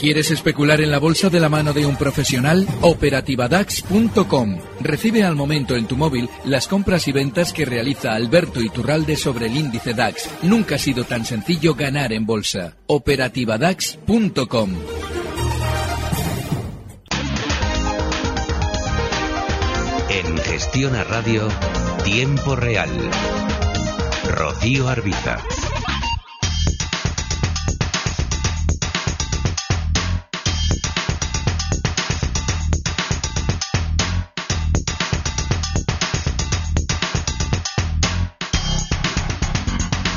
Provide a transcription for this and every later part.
¿Quieres especular en la bolsa de la mano de un profesional? Operativadax.com. Recibe al momento en tu móvil las compras y ventas que realiza Alberto Iturralde sobre el índice DAX. Nunca ha sido tan sencillo ganar en bolsa. Operativadax.com. En Gestión a Radio, Tiempo Real. Rocío Arbiza.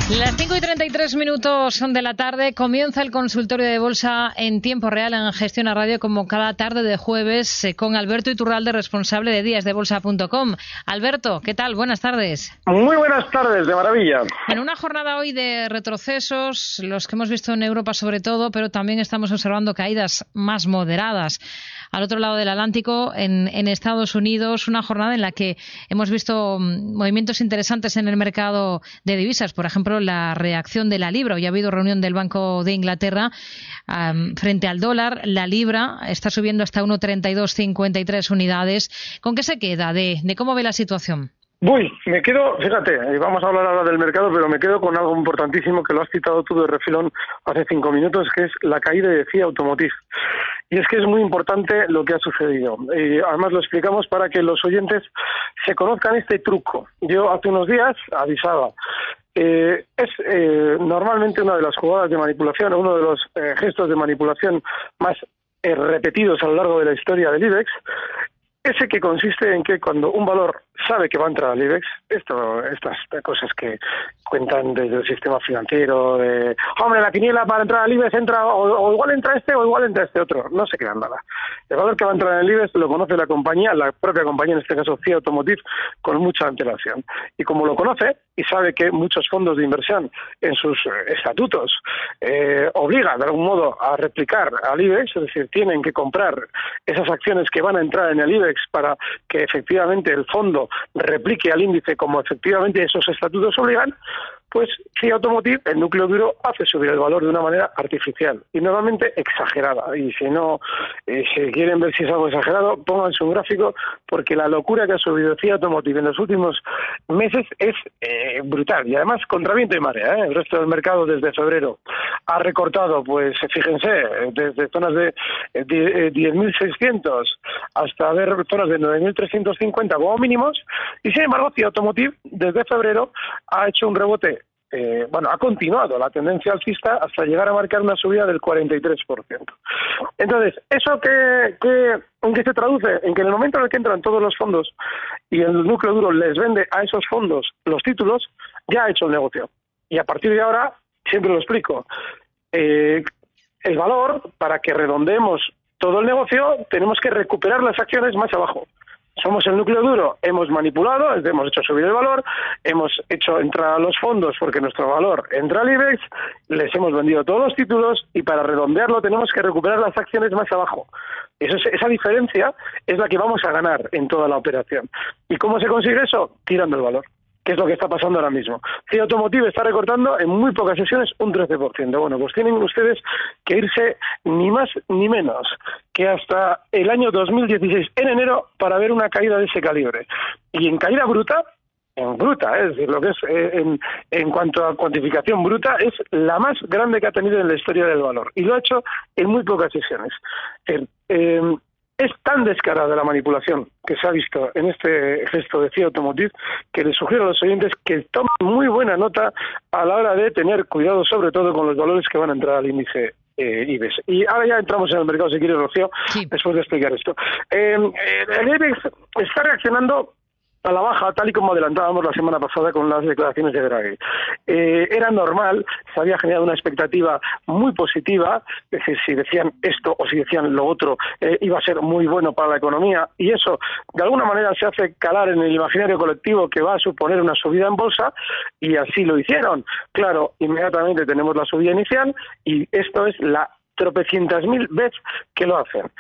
Las 5 y 33 minutos son de la tarde. Comienza el consultorio de bolsa en tiempo real en Gestión a Radio, como cada tarde de jueves, eh, con Alberto Iturralde, responsable de díasdebolsa.com. Alberto, ¿qué tal? Buenas tardes. Muy buenas tardes, de maravilla. En una jornada hoy de retrocesos, los que hemos visto en Europa sobre todo, pero también estamos observando caídas más moderadas al otro lado del Atlántico, en, en, Estados Unidos, una jornada en la que hemos visto mm, movimientos interesantes en el mercado de divisas. Por ejemplo, la reacción de la libra. Hoy ha habido reunión del Banco de Inglaterra um, frente al dólar. La libra está subiendo hasta 1,3253 unidades. ¿Con qué se queda de, de cómo ve la situación? Uy, me quedo, fíjate, vamos a hablar ahora del mercado, pero me quedo con algo importantísimo que lo has citado tú de refilón hace cinco minutos, que es la caída de CIA Automotive. Y es que es muy importante lo que ha sucedido. Y además lo explicamos para que los oyentes se conozcan este truco. Yo hace unos días avisaba. Eh, es eh, normalmente una de las jugadas de manipulación, uno de los eh, gestos de manipulación más eh, repetidos a lo largo de la historia del IBEX, ese que consiste en que cuando un valor sabe que va a entrar al IBEX, esto, estas cosas que cuentan desde el sistema financiero, de, hombre, la quiniela para entrar al IBEX entra, o, igual entra este o igual entra este otro, no se quedan nada. El valor que va a entrar en el IBEX lo conoce la compañía, la propia compañía, en este caso CIA Automotive, con mucha antelación. Y como lo conoce y sabe que muchos fondos de inversión en sus estatutos eh, obligan de algún modo a replicar al IBEX, es decir, tienen que comprar esas acciones que van a entrar en el IBEX para que efectivamente el fondo replique al índice como efectivamente esos estatutos obligan, pues CIA Automotive, el núcleo duro, hace subir el valor de una manera artificial y normalmente exagerada. Y si no, eh, si quieren ver si es algo exagerado, pónganse un gráfico porque la locura que ha subido CIA Automotive en los últimos meses es eh, brutal y además contra viento y marea. ¿eh? El resto del mercado desde febrero ha recortado, pues fíjense, desde zonas de, de 10.600 hasta ver zonas de 9.350 como mínimos y sin embargo CIA Automotive desde febrero ha hecho un rebote eh, bueno, ha continuado la tendencia alcista hasta llegar a marcar una subida del 43%. Entonces, ¿eso qué, en qué se traduce? En que en el momento en el que entran todos los fondos y el núcleo duro les vende a esos fondos los títulos, ya ha hecho el negocio. Y a partir de ahora, siempre lo explico, eh, el valor, para que redondeemos todo el negocio, tenemos que recuperar las acciones más abajo somos el núcleo duro, hemos manipulado, hemos hecho subir el valor, hemos hecho entrar los fondos porque nuestro valor entra al IBEX, les hemos vendido todos los títulos y para redondearlo tenemos que recuperar las acciones más abajo. Eso es, esa diferencia es la que vamos a ganar en toda la operación. ¿Y cómo se consigue eso? Tirando el valor que es lo que está pasando ahora mismo. CIA Automotive está recortando en muy pocas sesiones un 13%. Bueno, pues tienen ustedes que irse ni más ni menos que hasta el año 2016, en enero, para ver una caída de ese calibre. Y en caída bruta, en bruta, es decir, lo que es eh, en, en, cuanto a cuantificación bruta, es la más grande que ha tenido en la historia del valor. Y lo ha hecho en muy pocas sesiones. Eh, eh, es tan descarada la manipulación que se ha visto en este gesto de CIA Automotive que les sugiero a los oyentes que tomen muy buena nota a la hora de tener cuidado sobre todo con los valores que van a entrar al índice eh, IBEX. Y ahora ya entramos en el mercado, si quieres, Rocío, sí. después de explicar esto. Eh, el IBEX está reaccionando a la baja, tal y como adelantábamos la semana pasada con las declaraciones de Draghi. Eh, era normal, se había generado una expectativa muy positiva, es decir, si decían esto o si decían lo otro, eh, iba a ser muy bueno para la economía, y eso de alguna manera se hace calar en el imaginario colectivo que va a suponer una subida en bolsa, y así lo hicieron. Claro, inmediatamente tenemos la subida inicial, y esto es la tropecientas mil veces que lo hacen.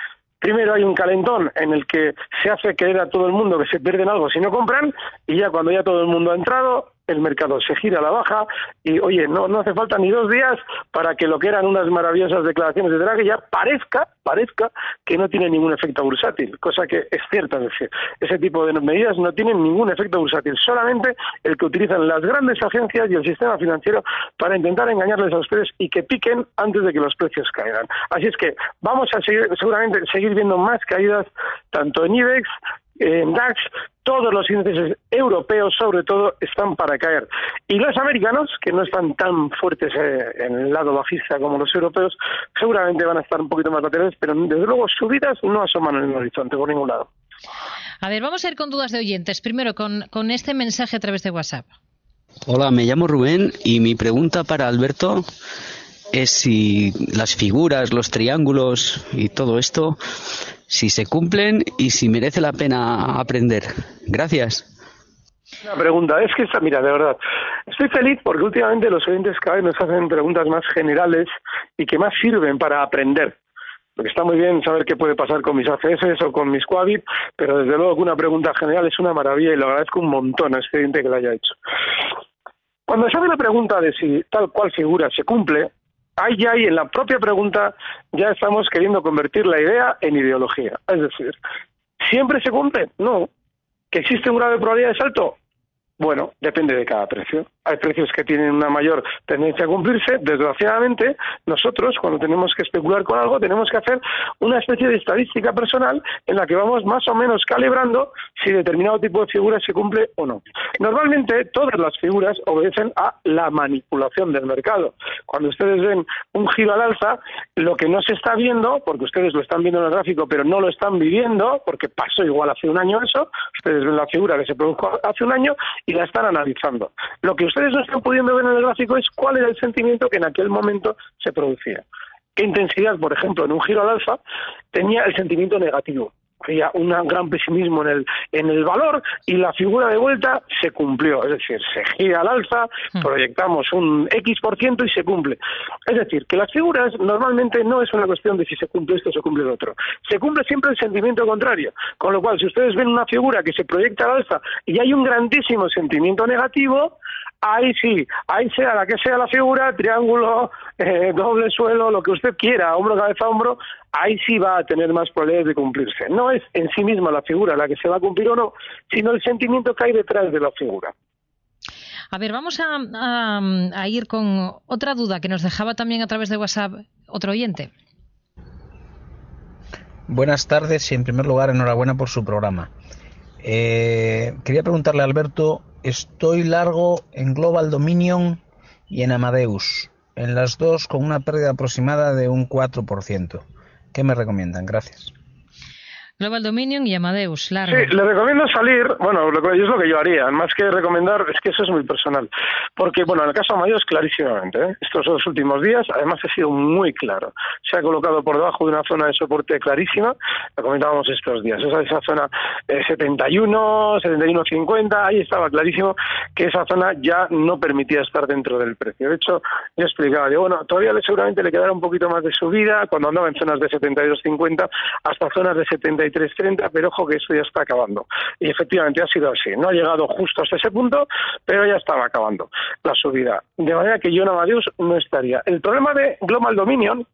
Primero hay un calentón en el que se hace creer a todo el mundo que se pierden algo si no compran y ya cuando ya todo el mundo ha entrado el mercado se gira a la baja y, oye, no, no hace falta ni dos días para que lo que eran unas maravillosas declaraciones de Draghi ya parezca, parezca que no tiene ningún efecto bursátil, cosa que es cierta, decir, ese tipo de medidas no tienen ningún efecto bursátil, solamente el que utilizan las grandes agencias y el sistema financiero para intentar engañarles a precios y que piquen antes de que los precios caigan. Así es que vamos a seguir, seguramente seguir viendo más caídas tanto en IBEX en DAX, todos los índices europeos, sobre todo, están para caer. Y los americanos, que no están tan fuertes eh, en el lado bajista como los europeos, seguramente van a estar un poquito más laterales, pero desde luego subidas no asoman en el horizonte por ningún lado. A ver, vamos a ir con dudas de oyentes. Primero, con, con este mensaje a través de WhatsApp. Hola, me llamo Rubén y mi pregunta para Alberto es si las figuras, los triángulos y todo esto si se cumplen y si merece la pena aprender. Gracias. Una pregunta, es que, mira, de verdad, estoy feliz porque últimamente los oyentes cada vez nos hacen preguntas más generales y que más sirven para aprender. Porque está muy bien saber qué puede pasar con mis ACS o con mis Quabit, pero desde luego que una pregunta general es una maravilla y lo agradezco un montón a este oyente que lo haya hecho. Cuando se hace la pregunta de si tal cual figura se cumple, ahí ya en la propia pregunta ya estamos queriendo convertir la idea en ideología. Es decir, ¿siempre se cumple? No. ¿Que existe un grado de probabilidad de salto? Bueno, depende de cada precio. Hay precios que tienen una mayor tendencia a cumplirse. Desgraciadamente, nosotros, cuando tenemos que especular con algo, tenemos que hacer una especie de estadística personal en la que vamos más o menos calibrando si determinado tipo de figura se cumple o no. Normalmente, todas las figuras obedecen a la manipulación del mercado. Cuando ustedes ven un giro al alza, lo que no se está viendo, porque ustedes lo están viendo en el gráfico, pero no lo están viviendo, porque pasó igual hace un año eso, ustedes ven la figura que se produjo hace un año y la están analizando. Lo que ustedes no están pudiendo ver en el gráfico es cuál era el sentimiento que en aquel momento se producía. ¿Qué intensidad, por ejemplo, en un giro al alfa tenía el sentimiento negativo? Había un gran pesimismo en el, en el valor y la figura de vuelta se cumplió. Es decir, se gira al alza, hmm. proyectamos un X por ciento y se cumple. Es decir, que las figuras normalmente no es una cuestión de si se cumple esto o se cumple lo otro. Se cumple siempre el sentimiento contrario. Con lo cual, si ustedes ven una figura que se proyecta al alza y hay un grandísimo sentimiento negativo, ahí sí, ahí sea la que sea la figura, triángulo, eh, doble suelo, lo que usted quiera, hombro, cabeza, hombro, ahí sí va a tener más probabilidades de cumplirse. No es en sí misma la figura la que se va a cumplir o no, sino el sentimiento que hay detrás de la figura. A ver, vamos a, ir con otra duda que nos dejaba también a través de WhatsApp otro oyente. Buenas tardes y en primer lugar enhorabuena por su programa. Eh, quería preguntarle a Alberto Estoy largo en Global Dominion y en Amadeus, en las dos con una pérdida aproximada de un 4%. ¿Qué me recomiendan? Gracias. Global Dominion y Amadeus, largo. Sí, le recomiendo salir, bueno, es lo que yo haría, más que recomendar, es que eso es muy personal. Porque, bueno, en el caso de Amadeus, clarísimamente, ¿eh? estos dos últimos días, además ha sido muy claro. Se ha colocado por debajo de una zona de soporte clarísima, lo comentábamos estos días, esa, esa zona eh, 71, 71, 50, ahí estaba clarísimo que esa zona ya no permitía estar dentro del precio. De hecho, yo explicaba, digo, bueno, todavía seguramente le quedará un poquito más de subida cuando andaba en zonas de 72, 50 hasta zonas de 70 33-30, pero ojo que esto ya está acabando. Y efectivamente ha sido así. No ha llegado justo hasta ese punto, pero ya estaba acabando la subida. De manera que yo en Amadeus no estaría. El problema de Global Dominion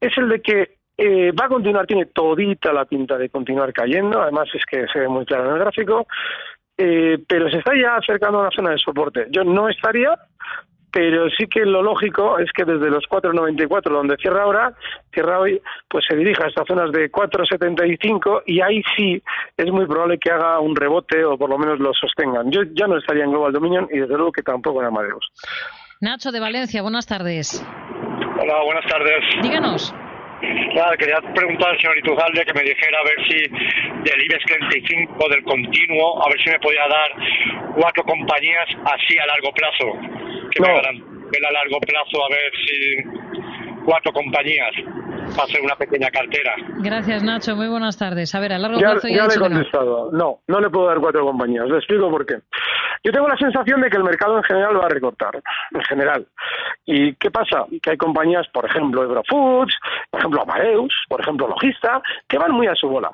es el de que eh, va a continuar, tiene todita la pinta de continuar cayendo, además es que se ve muy claro en el gráfico, eh, pero se está ya acercando a una zona de soporte. Yo no estaría, pero sí que lo lógico es que desde los 4.94 donde cierra ahora, cierra hoy, pues se dirija a estas zonas de 4.75 y ahí sí es muy probable que haga un rebote o por lo menos lo sostengan. Yo ya no estaría en Global Dominion y desde luego que tampoco en Amadeus. Nacho de Valencia, buenas tardes. Hola, buenas tardes. Díganos. Nada, quería preguntar al señor Ituzalde que me dijera a ver si del IBEX 35, del continuo, a ver si me podía dar cuatro compañías así a largo plazo que me a largo plazo a ver si cuatro compañías para hacer una pequeña cartera. Gracias, Nacho. Muy buenas tardes. A ver, a largo ya, plazo ya, le he contestado. No. no, le puedo dar cuatro compañías. Le explico por qué. Yo tengo la sensación de que el mercado en general va a recortar, en general. ¿Y qué pasa? Que hay compañías, por ejemplo, Eurofoods, por ejemplo, Amadeus, por ejemplo, Logista, que van muy a su bola.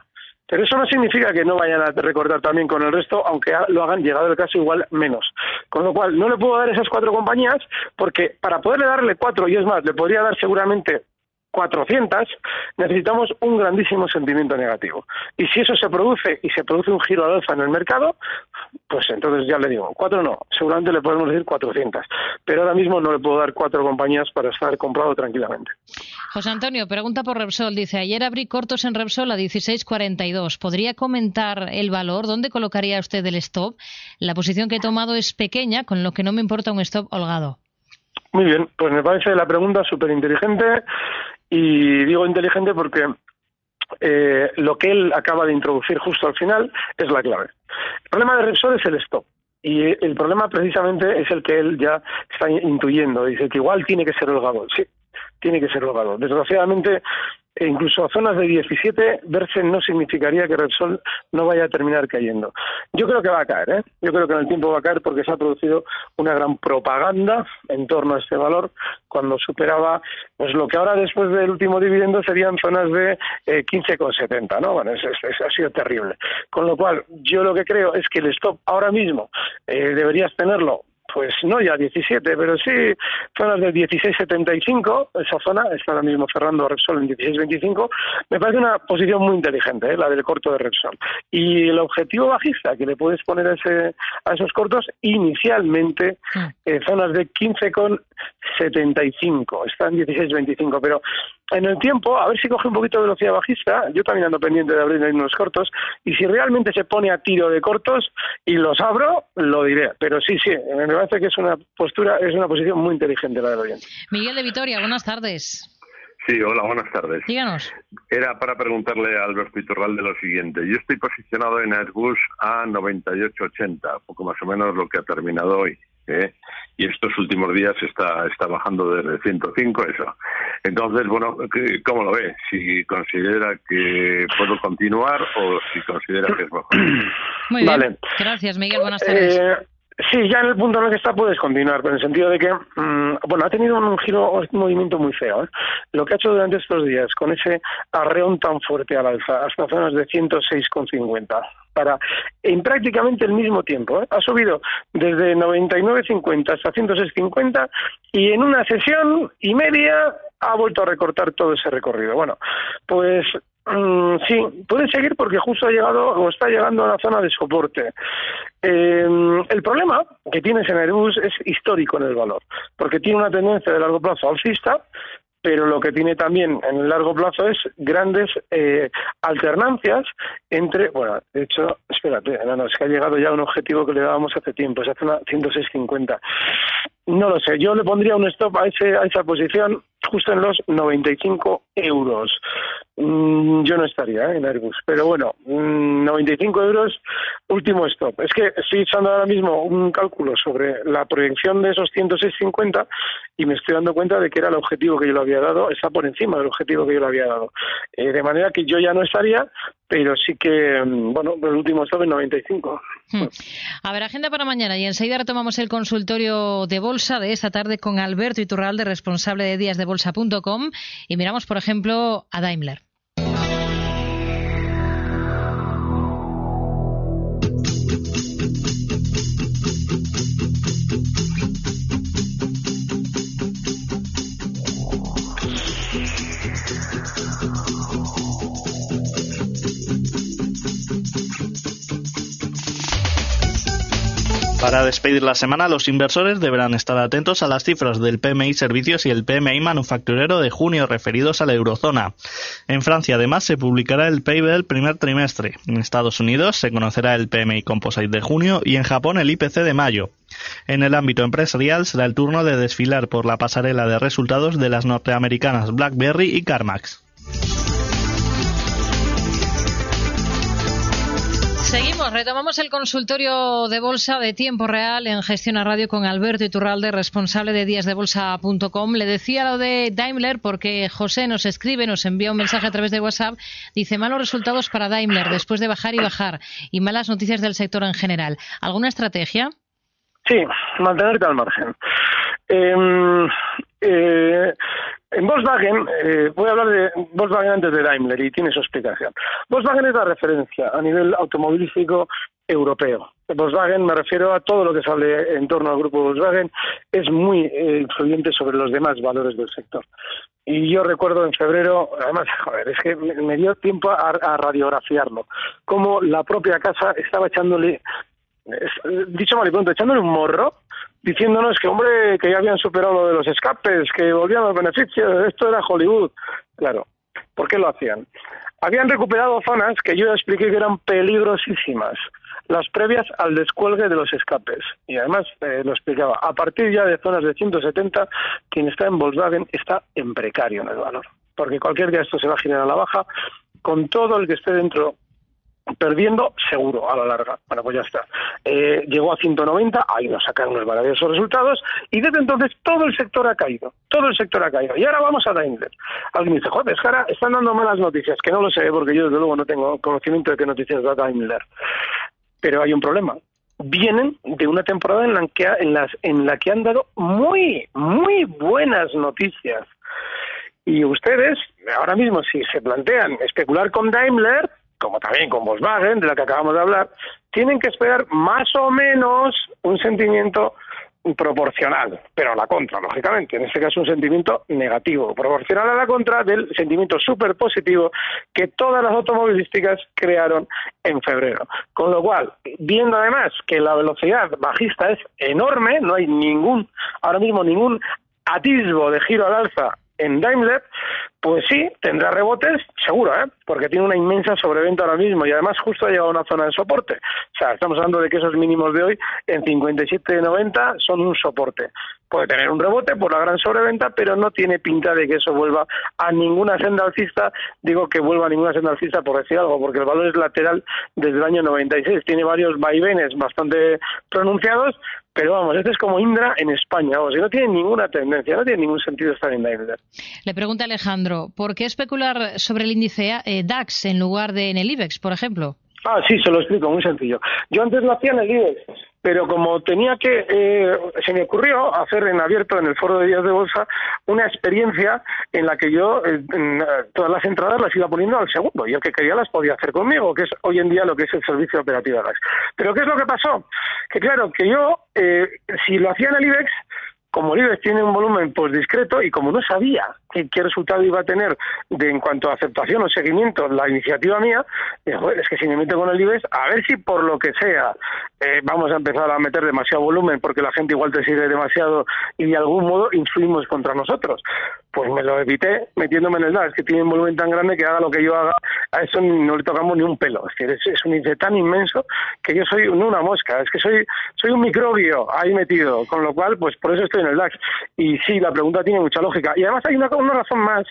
Pero eso no significa que no vayan a recortar también con el resto, aunque lo hagan llegado el caso igual menos. Con lo cual, no le puedo dar esas cuatro compañías porque para poderle darle cuatro, y es más, le podría dar seguramente 400, necesitamos un grandísimo sentimiento negativo. Y si eso se produce y se produce un giro al alza en el mercado, pues entonces ya le digo, cuatro no, seguramente le podemos decir 400. Pero ahora mismo no le puedo dar cuatro compañías para estar comprado tranquilamente. José Antonio, pregunta por Repsol. Dice, ayer abrí cortos en Repsol a 16.42. ¿Podría comentar el valor? ¿Dónde colocaría usted el stop? La posición que he tomado es pequeña, con lo que no me importa un stop holgado. Muy bien, pues me parece la pregunta súper inteligente y digo inteligente porque eh, lo que él acaba de introducir justo al final es la clave. El problema de Repsol es el stop. Y el problema precisamente es el que él ya está intuyendo. Dice que igual tiene que ser holgado. Sí, tiene que ser holgado. Desgraciadamente, e incluso a zonas de 17, verse no significaría que Repsol no vaya a terminar cayendo. Yo creo que va a caer, ¿eh? Yo creo que en el tiempo va a caer porque se ha producido una gran propaganda en torno a este valor cuando superaba pues lo que ahora después del último dividendo serían zonas de eh, 15,70, ¿no? Bueno, eso, ha sido terrible. Con lo cual, yo lo que creo es que el stop ahora mismo eh, deberías tenerlo pues no ya 17, pero sí zonas de 16.75, esa zona está ahora mismo cerrando Repsol en 16.25, me parece una posición muy inteligente, ¿eh? la del corto de Repsol. Y el objetivo bajista que le puedes poner a, ese, a esos cortos, inicialmente, eh, zonas de 15,75, está en 16.25, pero en el tiempo, a ver si coge un poquito de velocidad bajista, yo también ando pendiente de abrir unos cortos, y si realmente se pone a tiro de cortos y los abro, lo diré. Pero sí, sí, me parece que es una postura, es una posición muy inteligente la del oyente. Miguel de Vitoria, buenas tardes. Sí, hola, buenas tardes. Díganos. Era para preguntarle a Alberto Iturralde lo siguiente. Yo estoy posicionado en Airbus a 98.80, poco más o menos lo que ha terminado hoy. ¿Eh? y estos últimos días está, está bajando desde 105 eso. Entonces, bueno, ¿cómo lo ve? Si considera que puedo continuar o si considera que es mejor. Muy bien. Gracias, Miguel. Buenas tardes. Eh, Sí, ya en el punto en el que está puedes continuar, pero en el sentido de que, mm, bueno, ha tenido un giro, un movimiento muy feo. ¿eh? Lo que ha hecho durante estos días, con ese arreón tan fuerte al alza, hasta zonas de 106,50, para en prácticamente el mismo tiempo. ¿eh? Ha subido desde 99,50 hasta 106,50 y en una sesión y media ha vuelto a recortar todo ese recorrido. Bueno, pues Mm, sí, puede seguir porque justo ha llegado o está llegando a la zona de soporte. Eh, el problema que tienes en Airbus es histórico en el valor, porque tiene una tendencia de largo plazo alcista, pero lo que tiene también en el largo plazo es grandes eh, alternancias entre, bueno, de hecho, espérate, no, no, es que ha llegado ya un objetivo que le dábamos hace tiempo, esa zona 106.50. No lo sé, yo le pondría un stop a, ese, a esa posición justo en los 95 euros. Mm, yo no estaría ¿eh? en Airbus, pero bueno, 95 mm, euros, último stop. Es que estoy echando ahora mismo un cálculo sobre la proyección de esos 106.50 y me estoy dando cuenta de que era el objetivo que yo le había dado, está por encima del objetivo que yo le había dado. Eh, de manera que yo ya no estaría, pero sí que, mm, bueno, el último stop en 95. Hmm. A ver, agenda para mañana y enseguida retomamos el consultorio de bolsa de esta tarde con Alberto Iturralde, responsable de días de bolsa.com y miramos, por ejemplo, a Daimler. Para despedir la semana, los inversores deberán estar atentos a las cifras del PMI Servicios y el PMI Manufacturero de junio referidos a la eurozona. En Francia, además, se publicará el PIB del primer trimestre. En Estados Unidos se conocerá el PMI Composite de junio y en Japón el IPC de mayo. En el ámbito empresarial será el turno de desfilar por la pasarela de resultados de las norteamericanas BlackBerry y CarMax. Seguimos, retomamos el consultorio de bolsa de tiempo real en Gestión a Radio con Alberto Iturralde, responsable de díasdebolsa.com. Le decía lo de Daimler porque José nos escribe, nos envía un mensaje a través de WhatsApp, dice malos resultados para Daimler después de bajar y bajar y malas noticias del sector en general. ¿Alguna estrategia? Sí, mantenerte al margen. Em, eh, En Volkswagen, eh, voy a hablar de Volkswagen antes de Daimler y tiene su explicación. Volkswagen es la referencia a nivel automovilístico europeo. Volkswagen, me refiero a todo lo que sale en torno al grupo Volkswagen, es muy eh, influyente sobre los demás valores del sector. Y yo recuerdo en febrero, además, joder, es que me dio tiempo a, radiografiarlo, como la propia casa estaba echándole, dicho mal y pronto, echándole un morro, diciéndonos que, hombre, que ya habían superado lo de los escapes, que volvían los beneficios, esto era Hollywood. Claro, ¿por qué lo hacían? Habían recuperado zonas que yo expliqué que eran peligrosísimas las previas al descuelgue de los escapes. Y además eh, lo explicaba, a partir ya de zonas de 170, quien está en Volkswagen está en precario en el valor. Porque cualquier día esto se va a girar a la baja, con todo el que esté dentro perdiendo seguro a la larga. Bueno, pues ya está. Eh, llegó a 190, ahí nos sacaron unos maravillosos resultados y desde entonces todo el sector ha caído, todo el sector ha caído. Y ahora vamos a Daimler. Alguien dice, joder, es que ahora están dando malas noticias, que no lo sé porque yo desde luego no tengo conocimiento de qué noticias da Daimler. Pero hay un problema. Vienen de una temporada en la que, en las, en la que han dado muy, muy buenas noticias. Y ustedes, ahora mismo, si se plantean especular con Daimler, como también con Volkswagen, de la que acabamos de hablar, tienen que esperar más o menos un sentimiento proporcional, pero a la contra, lógicamente. En este caso, un sentimiento negativo, proporcional a la contra del sentimiento súper positivo que todas las automovilísticas crearon en febrero. Con lo cual, viendo además que la velocidad bajista es enorme, no hay ningún, ahora mismo ningún atisbo de giro al alza en Daimler, pues sí, tendrá rebotes, seguro, ¿eh? porque tiene una inmensa sobreventa ahora mismo y además justo ha llegado a una zona de soporte. O sea, estamos hablando de que esos mínimos de hoy en 57.90 son un soporte. Puede tener un rebote por la gran sobreventa, pero no tiene pinta de que eso vuelva a ninguna senda alcista. Digo que vuelva a ninguna senda alcista por decir algo, porque el valor es lateral desde el año 96. Tiene varios vaivenes bastante pronunciados, pero vamos, este es como Indra en España, o sea, no tiene ninguna tendencia, no tiene ningún sentido estar en Daimler. Le pregunta Alejandro, ¿por qué especular sobre el índice eh, DAX en lugar de en el IBEX, por ejemplo? Ah, sí, se lo explico, muy sencillo. Yo antes lo hacía en el IBEX, pero como tenía que, eh, se me ocurrió hacer en abierto en el foro de días de bolsa una experiencia en la que yo eh, todas las entradas las iba poniendo al segundo y el que quería las podía hacer conmigo, que es hoy en día lo que es el servicio operativo de DAX. Pero ¿qué es lo que pasó? Que claro, que yo, eh, si lo hacía en el IBEX, como el IBEX tiene un volumen pues discreto y como no sabía qué, resultado iba a tener de en cuanto a aceptación o seguimiento la iniciativa mía, es que si me meto con el IBEX, a ver si por lo que sea eh, vamos a empezar a meter demasiado volumen porque la gente igual te sigue demasiado y de algún modo influimos contra nosotros. Pues me lo evité metiéndome en el DAX, que tiene un volumen tan grande que haga lo que yo haga, a eso no le tocamos ni un pelo. Es, que es, un índice tan inmenso que yo soy una mosca, es que soy, soy un microbio ahí metido, con lo cual, pues por eso estoy en el DAX. Y sí, la pregunta tiene mucha lógica. Y además hay una, una razón más,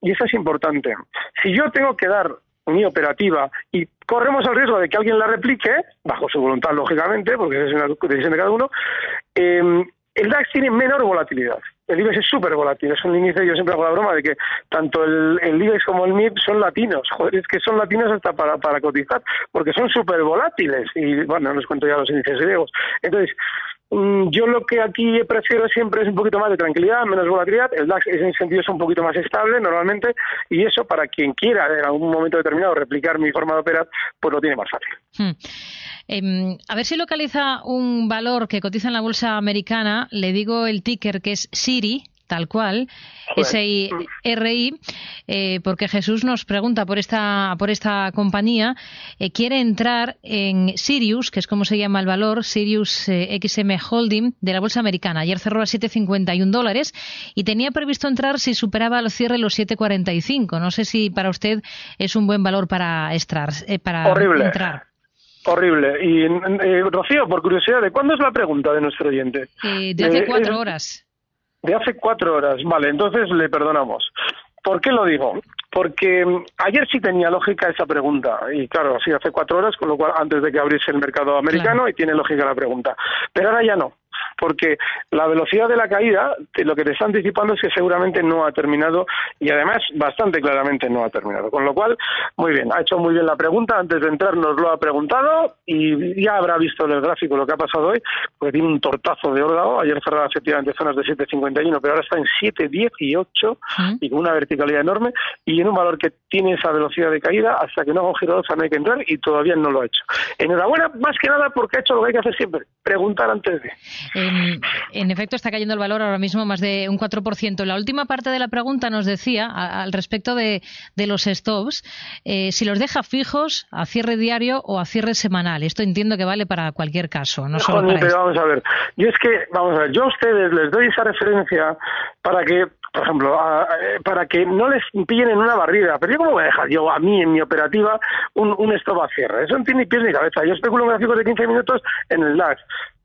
y esa es importante. Si yo tengo que dar mi operativa y corremos el riesgo de que alguien la replique, bajo su voluntad, lógicamente, porque es una decisión de cada uno, eh, el DAX tiene menor volatilidad. El IBEX es súper volátil, es un índice, yo siempre hago la broma de que tanto el, el IBEX como el MIP son latinos, joder, es que son latinos hasta para, para cotizar, porque son súper volátiles, y bueno, no les cuento ya los índices griegos. Entonces, yo lo que aquí prefiero siempre es un poquito más de tranquilidad, menos volatilidad. El DAX en ese sentido es un poquito más estable normalmente y eso para quien quiera en algún momento determinado replicar mi forma de operar, pues lo tiene más fácil. Hmm. Em, a ver si localiza un valor que cotiza en la bolsa americana. Le digo el ticker que es Siri, tal cual, SIRI, eh, porque Jesús nos pregunta por esta, por esta compañía, eh, quiere entrar en Sirius, que es como se llama el valor, Sirius eh, XM Holding de la bolsa americana. Ayer cerró a 7,51 dólares y tenía previsto entrar si superaba al cierre los 7,45. No sé si para usted es un buen valor para, extrar, para Horrible. entrar. Horrible. Y, Rocío, por curiosidad, ¿de cuándo es la pregunta de nuestro oyente? de hace cuatro horas de hace cuatro horas. Vale, entonces le perdonamos. ¿Por qué lo digo? Porque mm, ayer sí tenía lógica esa pregunta, y claro, sí, hace cuatro horas, con lo cual antes de que abriese el mercado americano, y tiene lógica la pregunta. Pero ahora ya no. Porque la velocidad de la caída, lo que te está anticipando es que seguramente no ha terminado y además bastante claramente no ha terminado. Con lo cual, muy bien, ha hecho muy bien la pregunta, antes de entrar nos lo ha preguntado y ya habrá visto en el gráfico lo que ha pasado hoy, porque tiene un tortazo de órdago, ayer cerraba efectivamente zonas de 7.51, pero ahora está en 7.18 y con una verticalidad enorme y en un valor que tiene esa velocidad de caída, hasta que no haga un giro no hay que entrar y todavía no lo ha hecho. Enhorabuena, más que nada porque ha hecho lo que hay que hacer siempre, preguntar antes de. En, efecto, está cayendo el valor ahora mismo más de un 4%. La última parte de la pregunta nos decía, al respecto de, los stops, eh, si los deja fijos a cierre diario o a cierre semanal. Esto entiendo que vale para cualquier caso, no solo para pero vamos a ver. Yo es que, vamos a ver, yo a ustedes les doy esa referencia para que por ejemplo, eh, para que no les pillen en una barrida. Pero yo cómo voy a dejar yo a mí en mi operativa un, un stop a cierre. Eso no tiene ni pies ni cabeza. Yo especulo en gráficos de 15 minutos en el DAX.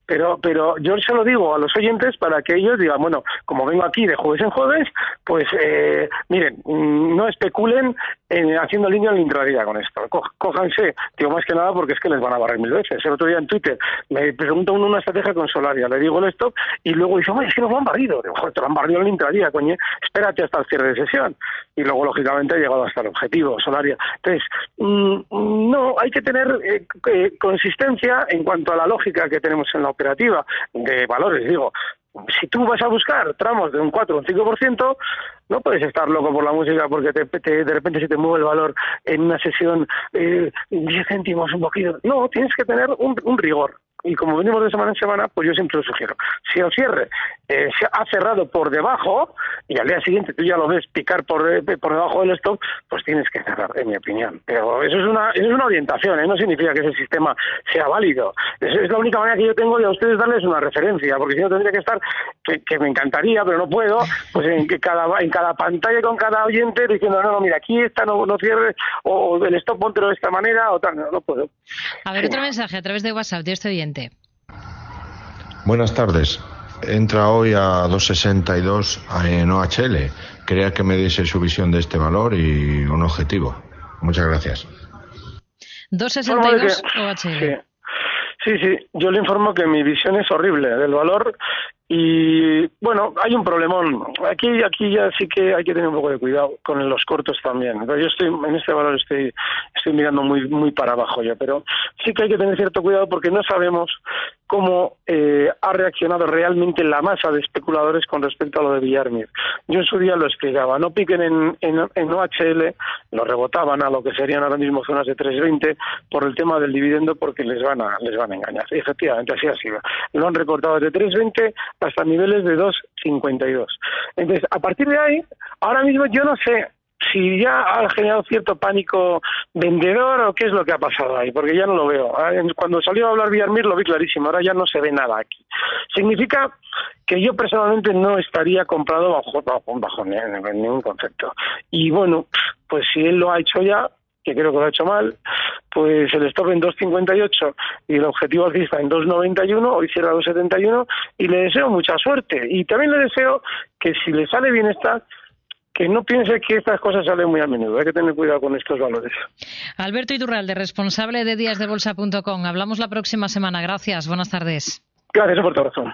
Pero, pero yo se lo digo a los oyentes para que ellos digan, bueno, como vengo aquí de jueves en jueves, pues eh, miren, mm, no especulen eh, haciendo línea en la intradía con esto. cójanse, digo más que nada porque es que les van a barrer mil veces. El otro día en Twitter me pregunta uno una estrategia con Solaria, le digo el stop y luego dice, es que nos lo han barrido. Digo, joder, te lo han barrido en la intradía, coño, espérate hasta el cierre de sesión. Y luego, lógicamente, ha llegado hasta el objetivo, Solaria. Entonces, mm, no, hay que tener eh, consistencia en cuanto a la lógica que tenemos en la operativa de valores, digo, si tú vas a buscar tramos de un 4 o un 5%, no puedes estar loco por la música porque te, de repente se te mueve el valor en una sesión eh, 10 céntimos, un poquito. No, tienes que tener un rigor y como venimos de semana en semana, pues yo siempre lo sugiero. Si el cierre eh, se ha cerrado por debajo y al día siguiente tú ya lo ves picar por, eh, por debajo del stop, pues tienes que cerrar, en mi opinión. Pero eso es una, eso es una orientación, ¿eh? no significa que ese sistema sea válido. Esa es la única manera que yo tengo de a ustedes darles una referencia, porque si no tendría que estar, que, me encantaría, pero no puedo, pues en, que cada, en cada pantalla con cada oyente diciendo, no, no, mira, aquí está, no, no cierre, o, el stop póntelo de esta manera, o tal, no, no puedo. A ver, otro mensaje a través de WhatsApp de este oyente. Buenas tardes. Entra hoy a 262 en OHL. Quería que me diese su visión de este valor y un objetivo. Muchas gracias. 262 OHL. Sí. sí, sí. Yo le informo que mi visión es horrible del valor y bueno, hay un problemón. Aquí, aquí ya sí que hay que tener un poco de cuidado con los cortos también. Yo estoy en este valor estoy estoy mirando muy muy para abajo ya, pero sí que hay que tener cierto cuidado porque no sabemos cómo eh, ha reaccionado realmente la masa de especuladores con respecto a lo de Villarmir. Yo en su día lo explicaba. No piquen en, en, OHL, lo rebotaban a lo que serían ahora mismo zonas de 3.20 por el tema del dividendo porque les van a les van a engañar. Efectivamente así ha sido. Lo han recortado desde 3.20 hasta niveles de 2,52. Entonces, a partir de ahí, ahora mismo yo no sé si ya ha generado cierto pánico vendedor o qué es lo que ha pasado ahí, porque ya no lo veo. Ah, cuando salió a hablar Villarmir lo vi clarísimo, ahora ya no se ve nada aquí. Significa que yo personalmente no estaría comprado bajo, bajo, bajo ningún concepto. Y bueno, pues si él lo ha hecho ya, que creo que lo ha hecho mal, pues el stop en 2.58 y el objetivo alcista en 2.91, hoy cierra 2.71 y le deseo mucha suerte. Y también le deseo que si le sale bien esta, que no piense que estas cosas salen muy a menudo. Hay que tener cuidado con estos valores. Alberto Iturralde, responsable de díasdebolsa.com. Hablamos la próxima semana. Gracias. Buenas tardes. Gracias por tu razón.